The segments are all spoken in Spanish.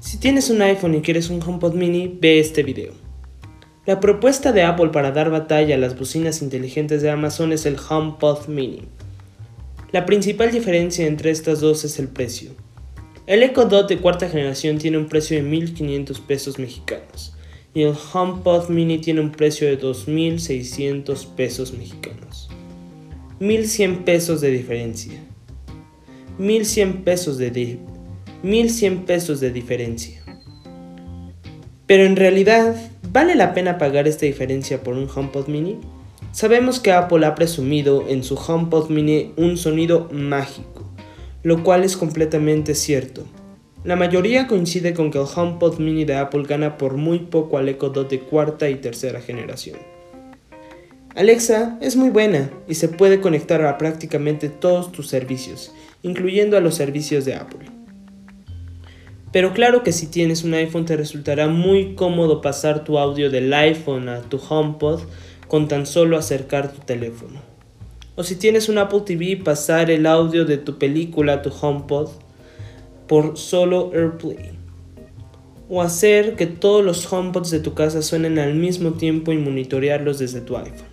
Si tienes un iPhone y quieres un HomePod mini, ve este video. La propuesta de Apple para dar batalla a las bocinas inteligentes de Amazon es el HomePod mini. La principal diferencia entre estas dos es el precio. El Echo Dot de cuarta generación tiene un precio de 1.500 pesos mexicanos y el HomePod mini tiene un precio de 2.600 pesos mexicanos. 1.100 pesos de diferencia. 1.100 pesos de, 1100 pesos de diferencia. Pero en realidad, ¿vale la pena pagar esta diferencia por un HomePod mini? Sabemos que Apple ha presumido en su HomePod mini un sonido mágico, lo cual es completamente cierto. La mayoría coincide con que el HomePod mini de Apple gana por muy poco al Echo Dot de cuarta y tercera generación. Alexa es muy buena y se puede conectar a prácticamente todos tus servicios, incluyendo a los servicios de Apple. Pero claro que si tienes un iPhone te resultará muy cómodo pasar tu audio del iPhone a tu HomePod con tan solo acercar tu teléfono. O si tienes un Apple TV pasar el audio de tu película a tu HomePod por solo AirPlay. O hacer que todos los HomePods de tu casa suenen al mismo tiempo y monitorearlos desde tu iPhone.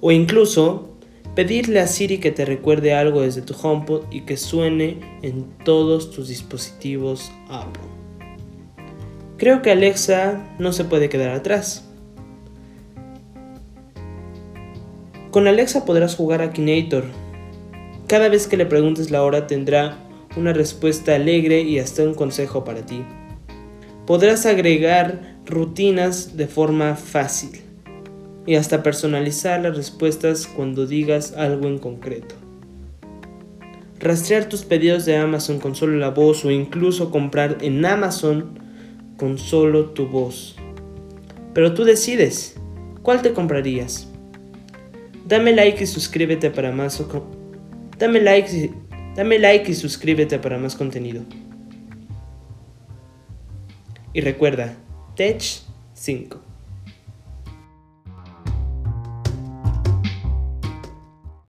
O incluso pedirle a Siri que te recuerde algo desde tu HomePod y que suene en todos tus dispositivos Apple. Creo que Alexa no se puede quedar atrás. Con Alexa podrás jugar a Kinator. Cada vez que le preguntes la hora tendrá una respuesta alegre y hasta un consejo para ti. Podrás agregar rutinas de forma fácil y hasta personalizar las respuestas cuando digas algo en concreto. Rastrear tus pedidos de Amazon con solo la voz o incluso comprar en Amazon con solo tu voz. Pero tú decides, ¿cuál te comprarías? Dame like y suscríbete para más Dame like y... Like y suscríbete para más contenido. Y recuerda, Tech 5.